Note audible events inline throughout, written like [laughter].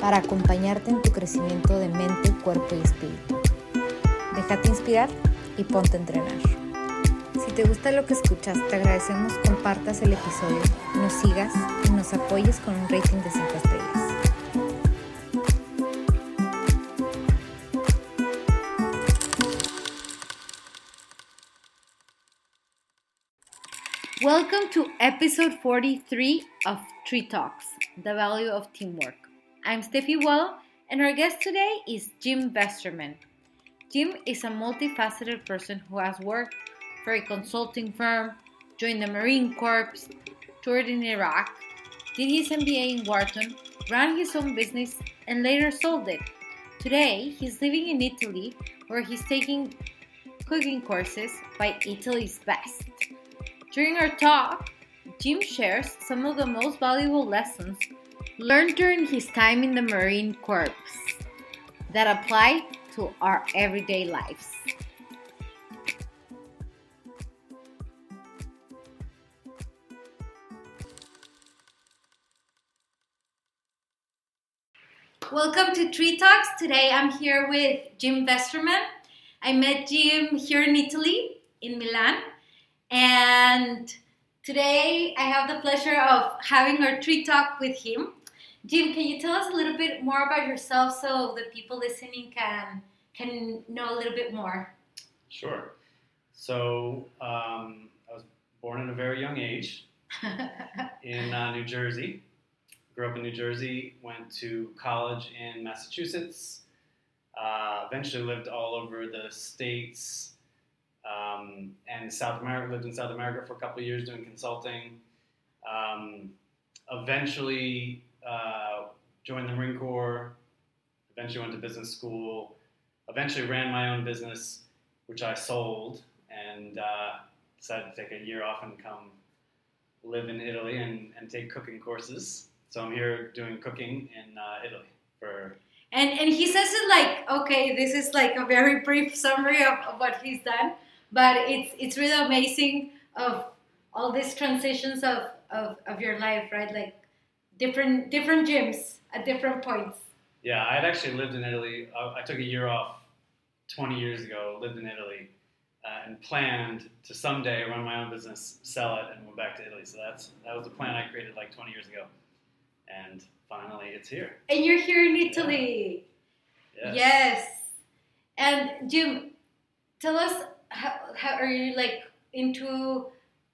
para acompañarte en tu crecimiento de mente, cuerpo y espíritu. Déjate inspirar y ponte a entrenar. Si te gusta lo que escuchas, te agradecemos compartas el episodio, nos sigas y nos apoyes con un rating de 5 estrellas. Welcome to episode 43 of Tree Talks, the value of teamwork. I'm Steffi Well, and our guest today is Jim Vesterman. Jim is a multifaceted person who has worked for a consulting firm, joined the Marine Corps, toured in Iraq, did his MBA in Wharton, ran his own business, and later sold it. Today, he's living in Italy where he's taking cooking courses by Italy's best. During our talk, Jim shares some of the most valuable lessons learned during his time in the Marine Corps that apply to our everyday lives. Welcome to Tri Talks. Today I'm here with Jim Vesterman. I met Jim here in Italy, in Milan, and today I have the pleasure of having our Tri Talk with him. Jim, can you tell us a little bit more about yourself so the people listening can can know a little bit more? Sure. So um, I was born at a very young age [laughs] in uh, New Jersey. Grew up in New Jersey. Went to college in Massachusetts. Uh, eventually lived all over the states um, and South America. Lived in South America for a couple years doing consulting. Um, eventually uh, joined the Marine Corps, eventually went to business school, eventually ran my own business, which I sold, and uh, decided to take a year off and come live in Italy and, and take cooking courses. So I'm here doing cooking in uh, Italy for. And, and he says it like, okay, this is like a very brief summary of, of what he's done, but it's, it's really amazing of all these transitions of, of, of your life, right? Like different different gyms at different points. Yeah, I had actually lived in Italy. Uh, I took a year off 20 years ago, lived in Italy, uh, and planned to someday run my own business, sell it, and move back to Italy. So that's that was the plan I created like 20 years ago, and finally it's here. And you're here in Italy. Yeah. Yes. yes. And Jim, tell us how, how are you like into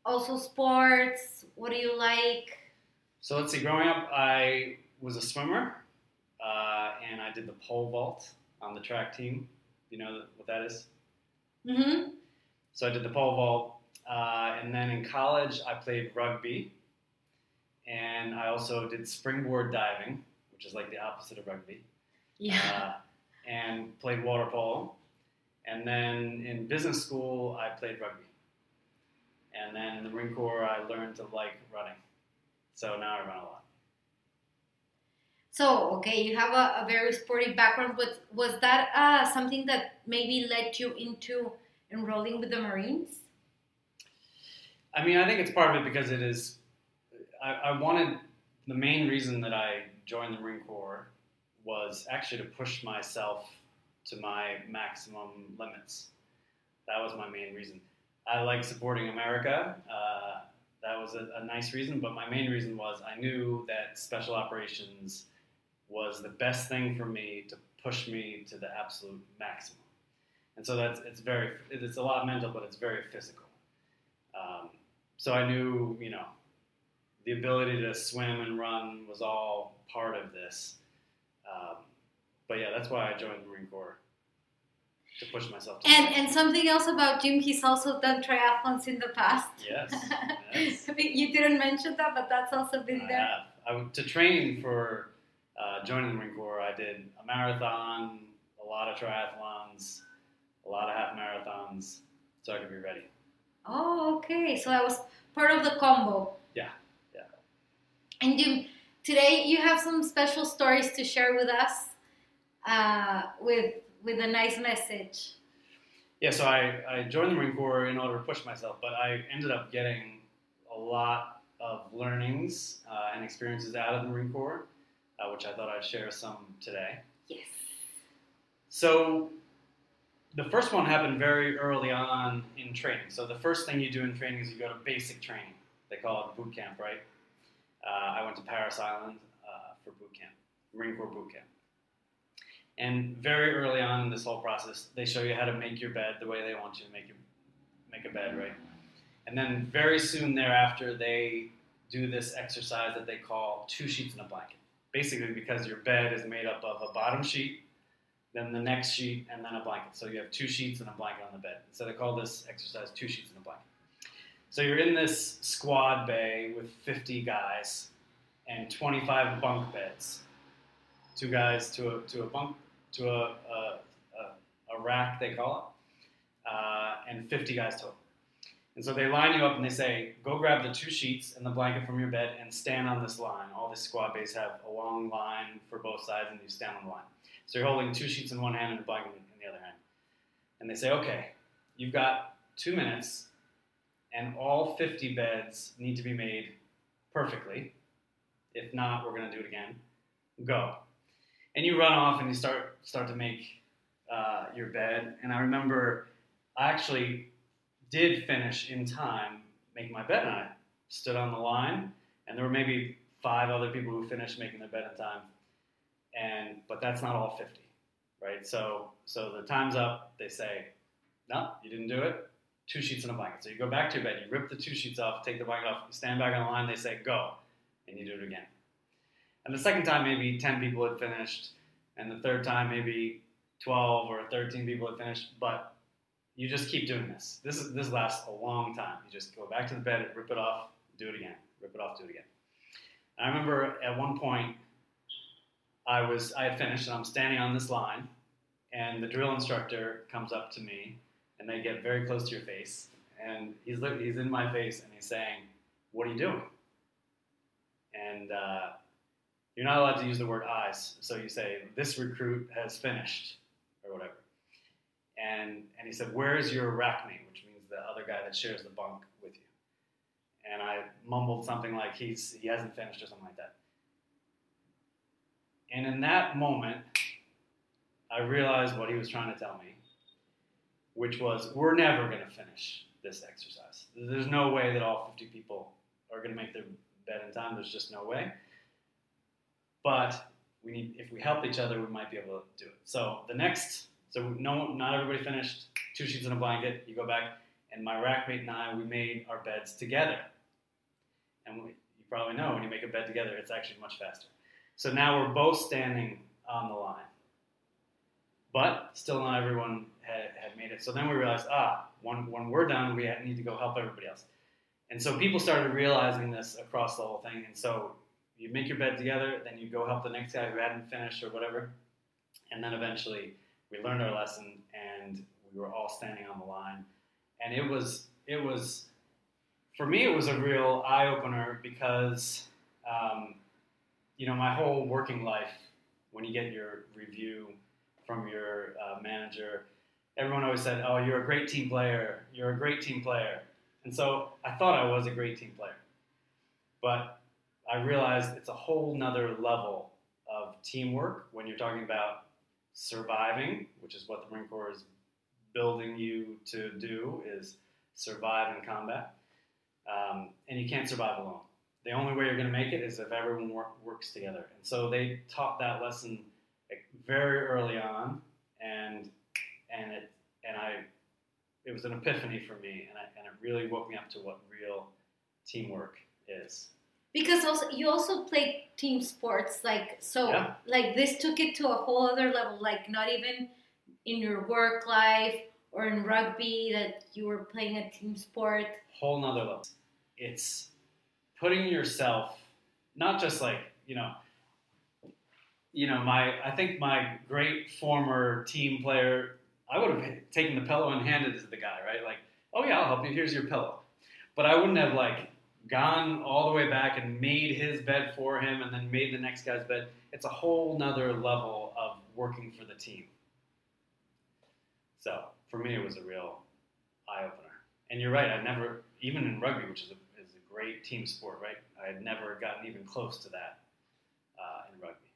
also sports? What do you like? So let's see. Growing up, I was a swimmer, uh, and I did the pole vault on the track team. You know what that is? Mm-hmm. So I did the pole vault, uh, and then in college I played rugby, and I also did springboard diving, which is like the opposite of rugby. Yeah. Uh, and played water polo, and then in business school I played rugby, and then in the Marine Corps I learned to like running. So now I run a lot. So okay, you have a, a very sporty background, but was that uh, something that maybe led you into enrolling with the Marines? I mean, I think it's part of it because it is. I, I wanted the main reason that I joined the Marine Corps was actually to push myself to my maximum limits. That was my main reason. I like supporting America. Uh, that was a, a, nice reason, but my main reason was I knew that special operations was the best thing for me to push me to the absolute maximum. And so that's it's very it's a lot mental, but it's very physical. Um, so I knew you know the ability to swim and run was all part of this. Um, but yeah, that's why I joined the Marine Corps to push myself. To and and something else about Jim, he's also done triathlons in the past. Yes. [laughs] yes. you didn't mention that, but that's also been I there. Have. I, to train for uh, joining the Marine Corps, I did a marathon, a lot of triathlons, a lot of half marathons, so I could be ready. Oh, okay. So I was part of the combo. Yeah, yeah. And you, today you have some special stories to share with us, uh, with with a nice message. Yeah, so I, I joined the Marine Corps in order to push myself, but I ended up getting a lot of learnings uh, and experiences out of the Marine Corps, uh, which I thought I'd share some today. Yes. So the first one happened very early on in training. So the first thing you do in training is you go to basic training. They call it boot camp, right? Uh, I went to Parris Island uh, for boot camp, Marine Corps boot camp. And very early on in this whole process, they show you how to make your bed the way they want you to make make a bed, right? And then very soon thereafter, they do this exercise that they call two sheets and a blanket. Basically, because your bed is made up of a bottom sheet, then the next sheet, and then a blanket. So you have two sheets and a blanket on the bed. So they call this exercise two sheets and a blanket. So you're in this squad bay with 50 guys and 25 bunk beds. Two guys to a, to a bunk to a, a, a, a rack, they call it, uh, and 50 guys total. And so they line you up and they say, go grab the two sheets and the blanket from your bed and stand on this line. All the squad bays have a long line for both sides and you stand on the line. So you're holding two sheets in one hand and a blanket in the other hand. And they say, okay, you've got two minutes and all 50 beds need to be made perfectly. If not, we're going to do it again. Go. And you run off and you start start to make uh, your bed. And I remember I actually did finish in time, make my bed, and I stood on the line, and there were maybe five other people who finished making their bed in time, and but that's not all 50, right? So so the time's up. They say, no, you didn't do it. Two sheets and a blanket. So you go back to your bed, you rip the two sheets off, take the blanket off, you stand back on the line. They say go, and you do it again. And the second time, maybe 10 people had finished, and the third time, maybe 12 or 13 people had finished, but you just keep doing this. This is, this lasts a long time. You just go back to the bed, rip it off, do it again, rip it off, do it again. And I remember at one point, I was I had finished and I'm standing on this line, and the drill instructor comes up to me, and they get very close to your face, and he's look, he's in my face and he's saying, "What are you doing?" And uh, you're not allowed to use the word "eyes," so you say, "This recruit has finished," or whatever. And, and he said, Where's your rackmate? Which means the other guy that shares the bunk with you. And I mumbled something like, he's, He hasn't finished or something like that. And in that moment, I realized what he was trying to tell me, which was, We're never going to finish this exercise. There's no way that all 50 people are going to make their bed in time. There's just no way. But we need, if we help each other, we might be able to do it. So the next so no, not everybody finished. Two sheets and a blanket. You go back, and my rackmate and I, we made our beds together. And we, you probably know when you make a bed together, it's actually much faster. So now we're both standing on the line, but still not everyone had, had made it. So then we realized, ah, when, when we're done, we need to go help everybody else. And so people started realizing this across the whole thing. And so you make your bed together, then you go help the next guy who hadn't finished or whatever, and then eventually we learned our lesson and we were all standing on the line. And it was it was for me it was a real eye opener because um, you know my whole working life when you get your review from your uh, manager everyone always said oh you're a great team player. You're a great team player. And so i thought i was a great team player. But i realized it's a whole nother level of teamwork when you're talking about surviving, which is what the Marine Corps is building you to do, is survive in combat. Um, and you can't survive alone. The only way you're going to make it is if everyone work, works together. And so they taught that lesson very early on, and and it and I, it was an epiphany for me, and, I, and it really woke me up to what real teamwork is because also you also play team sports like so Yeah. like this took it to a whole other level like not even in your work life or in rugby that you were playing a team sport whole nother level. It's putting yourself, not just like, you know, you know, my I think my great former team player, I would have taken the pillow and handed it to the guy, right? Like, oh yeah, I'll help you. Here's your pillow. But I wouldn't have like gone all the way back and made his bed for him and then made the next guy's bed. It's a whole nother level of working for the team. So for me, it was a real eye opener. And you're right. I never, even in rugby, which is a, is a great team sport, right? I had never gotten even close to that uh, in rugby.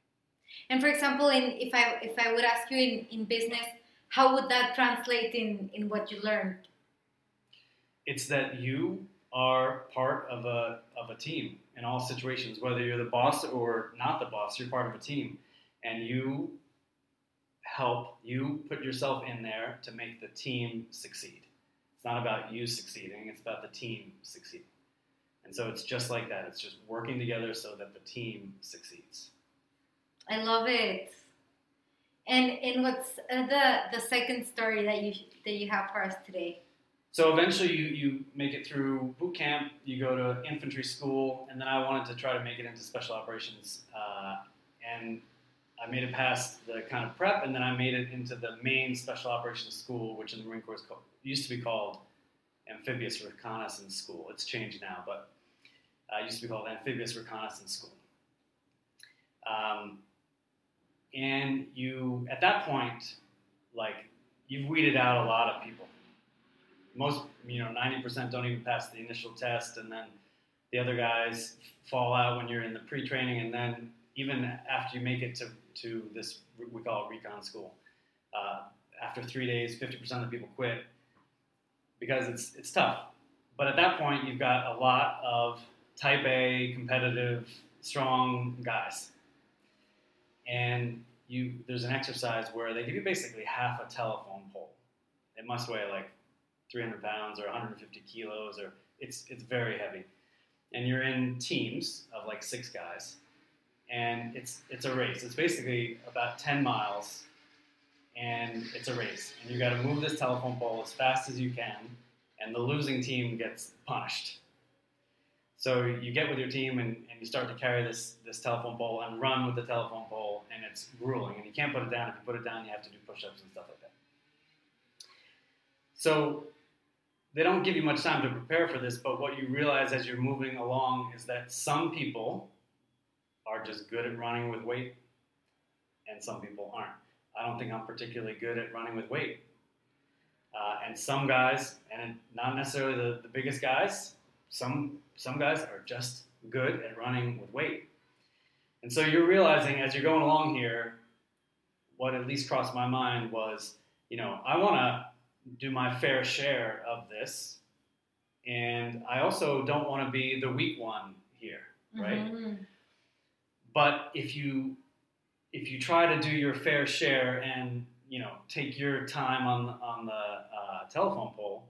And for example, in, if I if I would ask you in, in business, how would that translate in, in what you learned? It's that you are part of a of a team in all situations, whether you're the boss or not the boss, you're part of a team, and you help you put yourself in there to make the team succeed. It's not about you succeeding; it's about the team succeeding. And so it's just like that. It's just working together so that the team succeeds. I love it. And and what's uh, the the second story that you that you have for us today? So eventually, you you make it through boot camp. You go to infantry school, and then I wanted to try to make it into special operations. Uh, and I made it past the kind of prep, and then I made it into the main special operations school, which in the Marine Corps called, used to be called Amphibious Reconnaissance School. It's changed now, but uh, used to be called Amphibious Reconnaissance School. Um, and you, at that point, like you've weeded out a lot of people. Most, you know, 90% don't even pass the initial test, and then the other guys fall out when you're in the pre-training, and then even after you make it to, to this, we call it recon school. Uh, after three days, 50% of the people quit because it's, it's tough. But at that point, you've got a lot of type A, competitive, strong guys. And you, there's an exercise where they give you basically half a telephone pole. It must weigh like 300 pounds or 150 kilos, or it's, it's very heavy. And you're in teams of like six guys, and it's, it's a race. It's basically about 10 miles, and it's a race. And you got to move this telephone pole as fast as you can, and the losing team gets punished. So you get with your team and, and you start to carry this, this telephone pole and run with the telephone pole, and it's grueling. And you can't put it down. If you put it down, you have to do push ups and stuff like that. So they don't give you much time to prepare for this, but what you realize as you're moving along is that some people are just good at running with weight, and some people aren't. I don't think I'm particularly good at running with weight. Uh, and some guys, and not necessarily the, the biggest guys, some some guys are just good at running with weight. And so you're realizing as you're going along here, what at least crossed my mind was, you know, I want to do my fair share of this, and I also don't want to be the weak one here, right? Mm-hmm. But if you if you try to do your fair share and you know take your time on on the uh, telephone pole,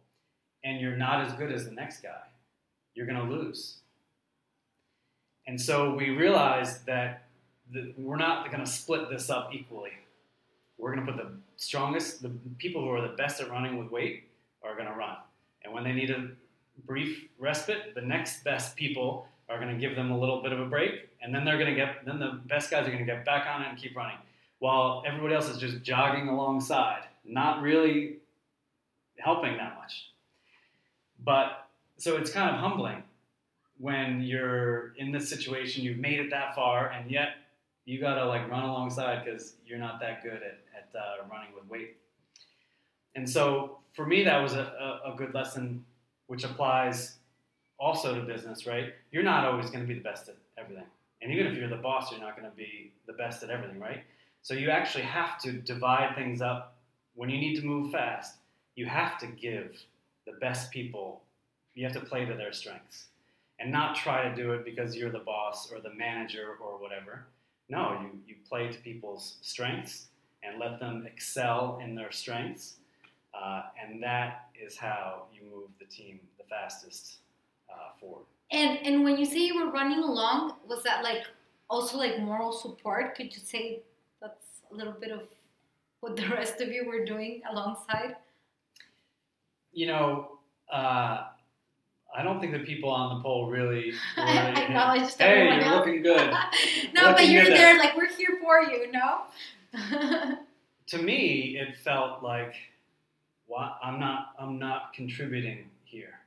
and you're not as good as the next guy, you're going to lose. And so we realized that the, we're not going to split this up equally. We're going to put the strongest, the people who are the best at running with weight are going to run. And when they need a brief respite, the next best people are going to give them a little bit of a break, and then they're going to get, then the best guys are going to get back on it and keep running, while everybody else is just jogging alongside, not really helping that much. But so it's kind of humbling when you're in this situation, you've made it that far, and yet you gotta like run alongside because you're not that good at, uh, running with weight. And so for me, that was a, a, a good lesson, which applies also to business, right? You're not always going to be the best at everything. And even if you're the boss, you're not going to be the best at everything, right? So you actually have to divide things up. When you need to move fast, you have to give the best people you have to play to their strengths and not try to do it because you're the boss or the manager or whatever. No, you, you play to people's strengths and let them excel in their strengths. Uh, and that is how you move the team the fastest uh, forward. And and when you say you were running along, was that like also like moral support? Could you say that's a little bit of what the [laughs] rest of you were doing alongside? You know, uh, I don't think the people on the pole really. [laughs] really Acknowledged hey, you're else. looking good. [laughs] no, but you're there there. like we're here for you, no? [laughs] to me, it felt like, what? I'm not. I'm not contributing here.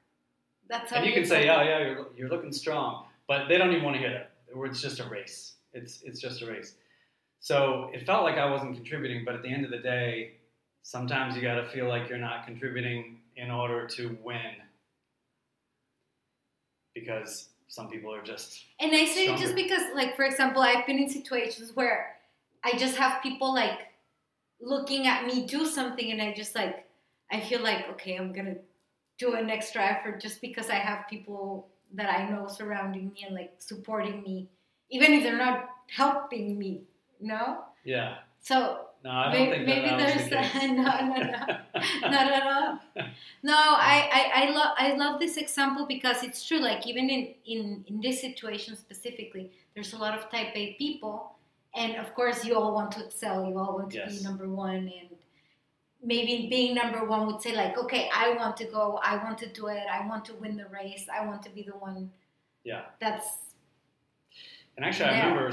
That's how And you can say, "Yeah, oh, yeah, you're, you're looking strong," but they don't even want to hear that. It's just a race. It's it's just a race. So it felt like I wasn't contributing, but at the end of the day, sometimes you got to feel like you're not contributing in order to win, because some people are just And I say it just because, like, for example, I've been in situations where I just have people like looking at me do something, and I just like I feel like okay, I'm gonna do an extra effort just because I have people that I know surrounding me and like supporting me, even if they're not helping me. No, yeah. so No, I don't maybe, think that, maybe that there's the [laughs] no, no, no, [laughs] not at all. No, I, I, I love I love this example because it's true. Like even in, in, in this situation specifically, there's a lot of type A people, and of course you all want to excel. You all want to Yes. be number one, and maybe being number one would say like, okay, I want to go. I want to do it. I want to win the race. I want to be the one. Yeah. That's And actually, I remember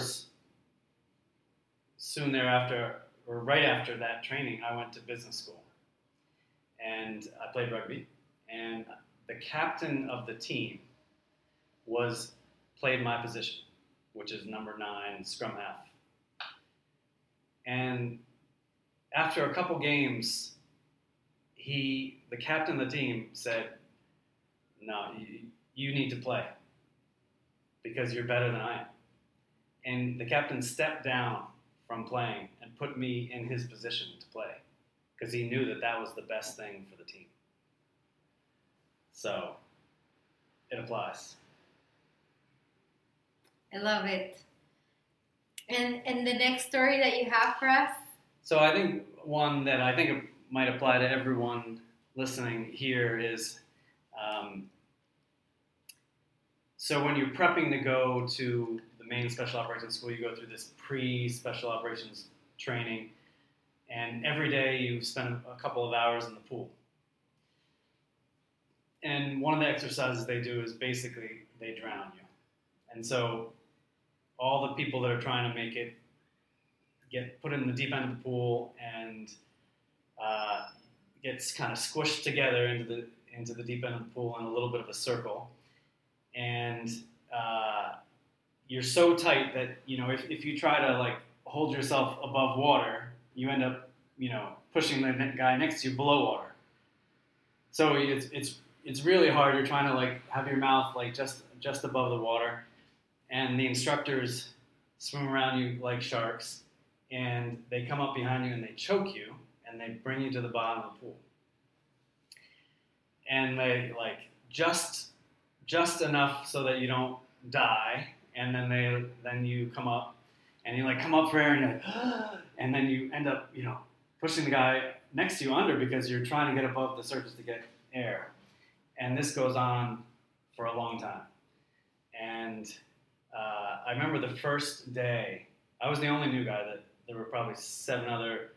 soon thereafter, or right after that training, I went to business school, and I played rugby. And the captain of the team was played my position, which is number nine, scrum half. And after a couple games, he, the captain of the team, said, "No, you, you need to play because you're better than I am." and the captain stepped down from playing and put me in his position to play because he knew that that was the best thing for the team. So it applies. I love it. And and the next story that you have for us. So I think one that I think might apply to everyone listening here is um, so when you're prepping to go to the main special operations school, you go through this pre-special operations training, and every day you spend a couple of hours in the pool. And one of the exercises they do is basically they drown you, and so all the people that are trying to make it get put in the deep end of the pool and uh, gets kind of squished together into the into the deep end of the pool in a little bit of a circle, and uh, you're so tight that you know if, if you try to like hold yourself above water, you end up you know pushing the guy next to you below water. So it's it's it's really hard. You're trying to like have your mouth like just just above the water, and the instructors swim around you like sharks and they come up behind you and they choke you and they bring you to the bottom of the pool. And they like just just enough so that you don't die and then they then you come up and you like come up for air and like, [gasps] and then you end up you know pushing the guy next to you under because you're trying to get above the surface to get air. And this goes on for a long time. And uh, I remember the first day I was the only new guy that there were probably seven other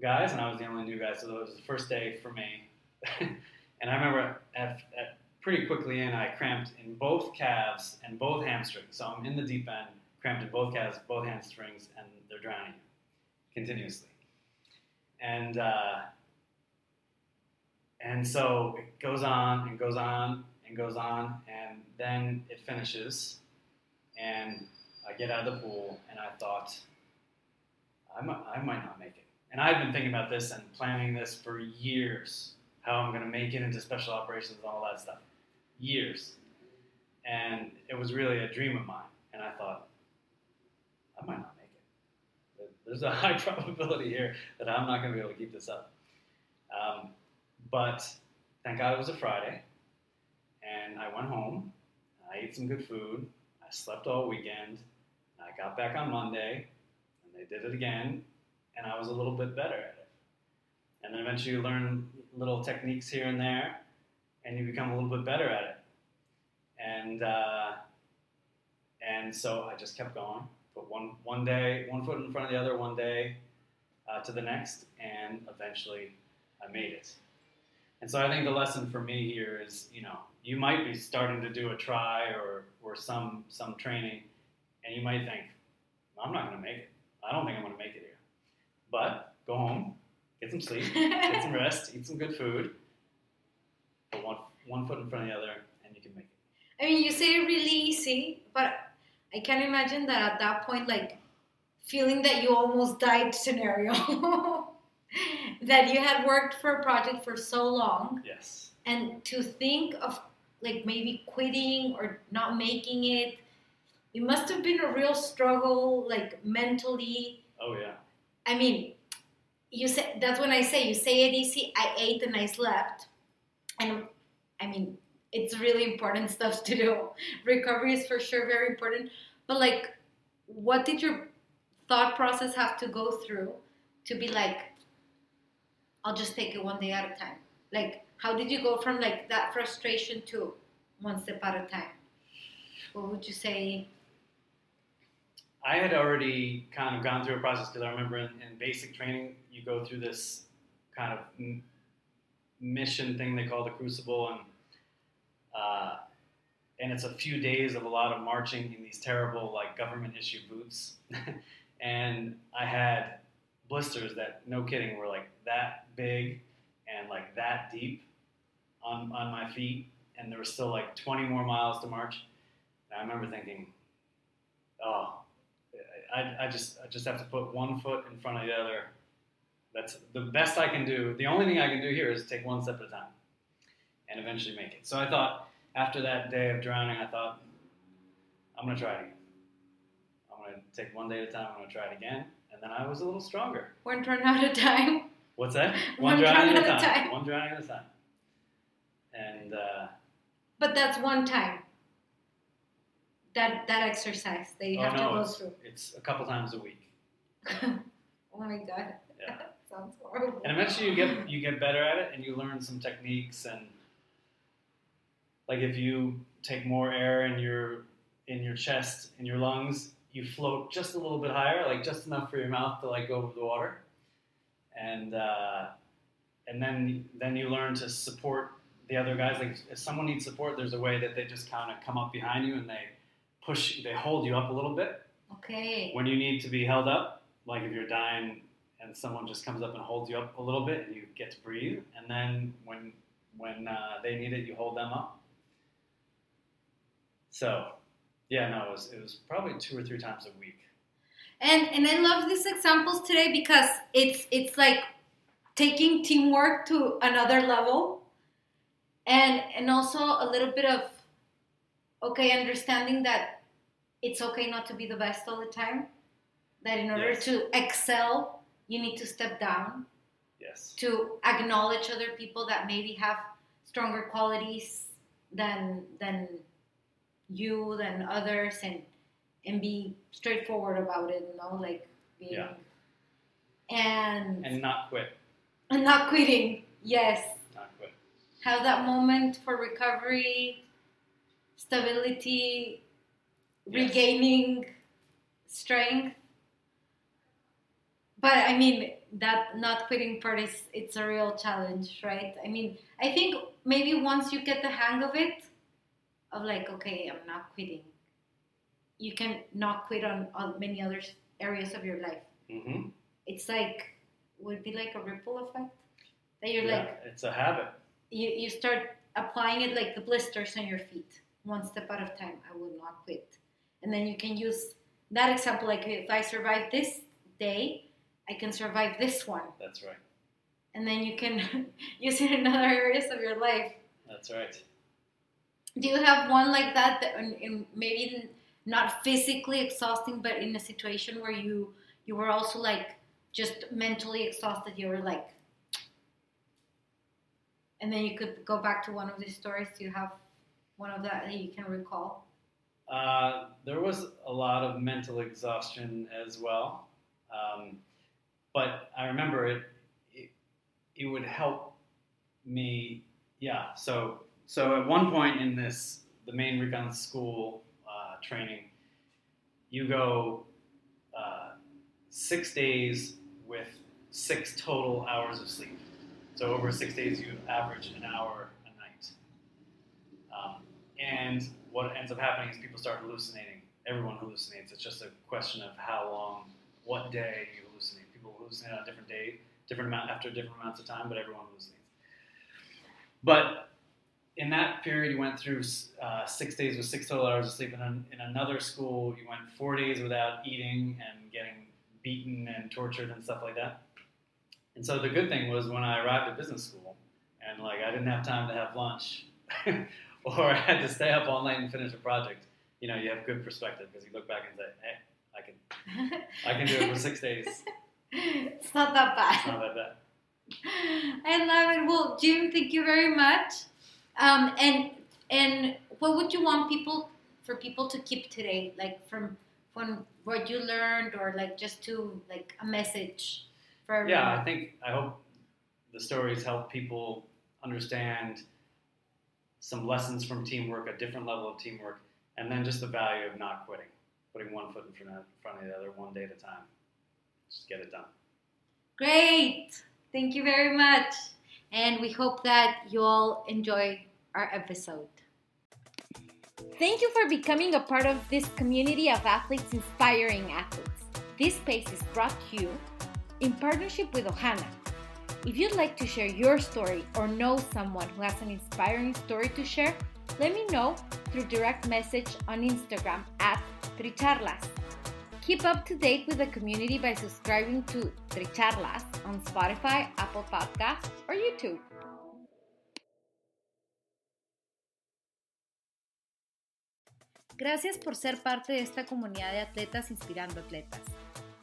guys, and I was the only new guy, so it was the first day for me. [laughs] and I remember at, at pretty quickly in, I cramped in both calves and both hamstrings. So I'm in the deep end, cramped in both calves, both hamstrings, and they're drowning continuously. And uh, and so it goes on and goes on and goes on, and then it finishes, and I get out of the pool, and I thought, I might, I might not make it. And I've been thinking about this and planning this for years, how I'm going to make it into special operations and all that stuff. Years. And it was really a dream of mine. And I thought, I might not make it. There's a [laughs] high probability here that I'm not going to be able to keep this up. Um, but thank God it was a Friday. And I went home. I ate some good food. I slept all weekend. I got back on Monday and they did it again, and I was a little bit better at it. And then eventually you learn little techniques here and there, and you become a little bit better at it. And uh, and so I just kept going, put one one day, one foot in front of the other, one day uh, to the next, and eventually I made it. And so I think the lesson for me here is, you know, you might be starting to do a try or, or some some training, and you might think, I'm not going to make it. I don't think I'm going to make it here. But go home, get some sleep, get some [laughs] rest, eat some good food, put one one foot in front of the other, and you can make it. I mean, you say it really easy, but I can imagine that at that point, like feeling that you almost died scenario, [laughs] that you had worked for a project for so long, Yes. and to think of like maybe quitting or not making it, it must have been a real struggle, like mentally. Oh yeah. I mean, you say that's when I say you say it easy. I ate and I slept, and I mean it's really important [laughs] stuff to do. Recovery is for sure very important, but like, what did your thought process have to go through to be like, I'll just take it one day at a time? Like, how did you go from like that frustration to one step at a time? What would you say? I had already kind of gone through a process because I remember in, in basic training, you go through this kind of m- mission thing they call the crucible, and uh, and it's a few days of a lot of marching in these terrible like government issue boots, [laughs] and I had blisters that, no kidding, were like that big and like that deep on on my feet, and there was still like 20 more miles to march. And I remember thinking, oh. I, I just I just have to put one foot in front of the other. That's the best I can do. The only thing I can do here is take one step at a time, and eventually make it. So I thought after that day of drowning, I thought I'm gonna try it again. I'm gonna take one day at a time. I'm gonna try it again, and then I was a little stronger. One turn at a time. What's that? [laughs] One drowning at a time. One drowning at a time. And uh, But that's one time. That that exercise that you oh have to go it's, through. it's a couple times a week. [laughs] oh my god. Yeah. [laughs] Sounds horrible. And eventually you get you get better at it and you learn some techniques and like if you take more air in your in your chest in your lungs, you float just a little bit higher, like just enough for your mouth to like go over the water. And uh, and then then you learn to support the other guys. Like if someone needs support, there's a way that they just kind of come up behind you and they push they hold you up a little bit Okay. when you need to be held up, like if you're dying and someone just comes up and holds you up a little bit and you get to breathe, and then when when uh, they need it, you hold them up. So, yeah, no, it was it was probably two or three times a week. And and I love these examples today because it's it's like taking teamwork to another level and and also a little bit of okay understanding that it's okay not to be the best all the time that in order Yes. to excel you need to step down Yes. to acknowledge other people that maybe have stronger qualities than than you than others and and be straightforward about it you know like being Yeah. and, And not quit. and not quitting yes. Have that moment for recovery stability Yes. regaining strength. But i mean that not quitting part is it's a real challenge right? I mean i think maybe once you get the hang of it of like okay i'm not quitting. You can not quit on, on many other areas of your life. Hmm it's like would be like a ripple effect? That you're yeah, like it's a habit. You, you start applying it like the blisters on your feet. One step at a time. I will not quit. And then you can use that example like if i survive this day i can survive this one. That's right. and then you can [laughs] use it in other areas of your life. That's right. do you have one like that that in, in maybe not physically exhausting but in a situation where you you were also like just mentally exhausted? You were like and then you could go back to one of these stories do you have one of that that you can recall Uh, there was a lot of mental exhaustion as well, um, but I remember it, it. It would help me. Yeah. So so at one point in this, the main recon school uh, training, you go uh, six days with six total hours of sleep. So over six days, you average an hour a night. Um, and what ends up happening is people start hallucinating. Everyone hallucinates. It's just a question of how long, what day you hallucinate. People hallucinate on a different day, different amount after different amounts of time, but everyone hallucinates. But in that period, you went through uh, six days with six total hours of sleep. And in another school, you went four days without eating and getting beaten and tortured and stuff like that. And so the good thing was when I arrived at business school and like I didn't have time to have lunch [laughs] or I had to stay up all night and finish a project, you know, you have good perspective because you look back and say, hey, I can, [laughs] I can do it for six days. It's not that bad. It's not that bad. I love it. Well, Jim, thank you very much. Um, and and what would you want people for people to keep today, like from from what you learned, or like just to like a message for everyone? Yeah, I think I hope the stories help people understand some lessons from teamwork, a different level of teamwork, and then just the value of not quitting, putting one foot in front of, in front of the other, one day at a time. Just get it done. Great. Thank you very much. And we hope that you all enjoy our episode. Thank you for becoming a part of this community of athletes inspiring athletes. This space is brought to you in partnership with Ohana. If you'd like to share your story or know someone who has an inspiring story to share, let me know through direct message on Instagram at Tricharlas. Keep up to date with the community by subscribing to Tricharlas on Spotify, Apple Podcasts, or YouTube. Gracias por ser parte de esta comunidad de atletas inspirando atletas.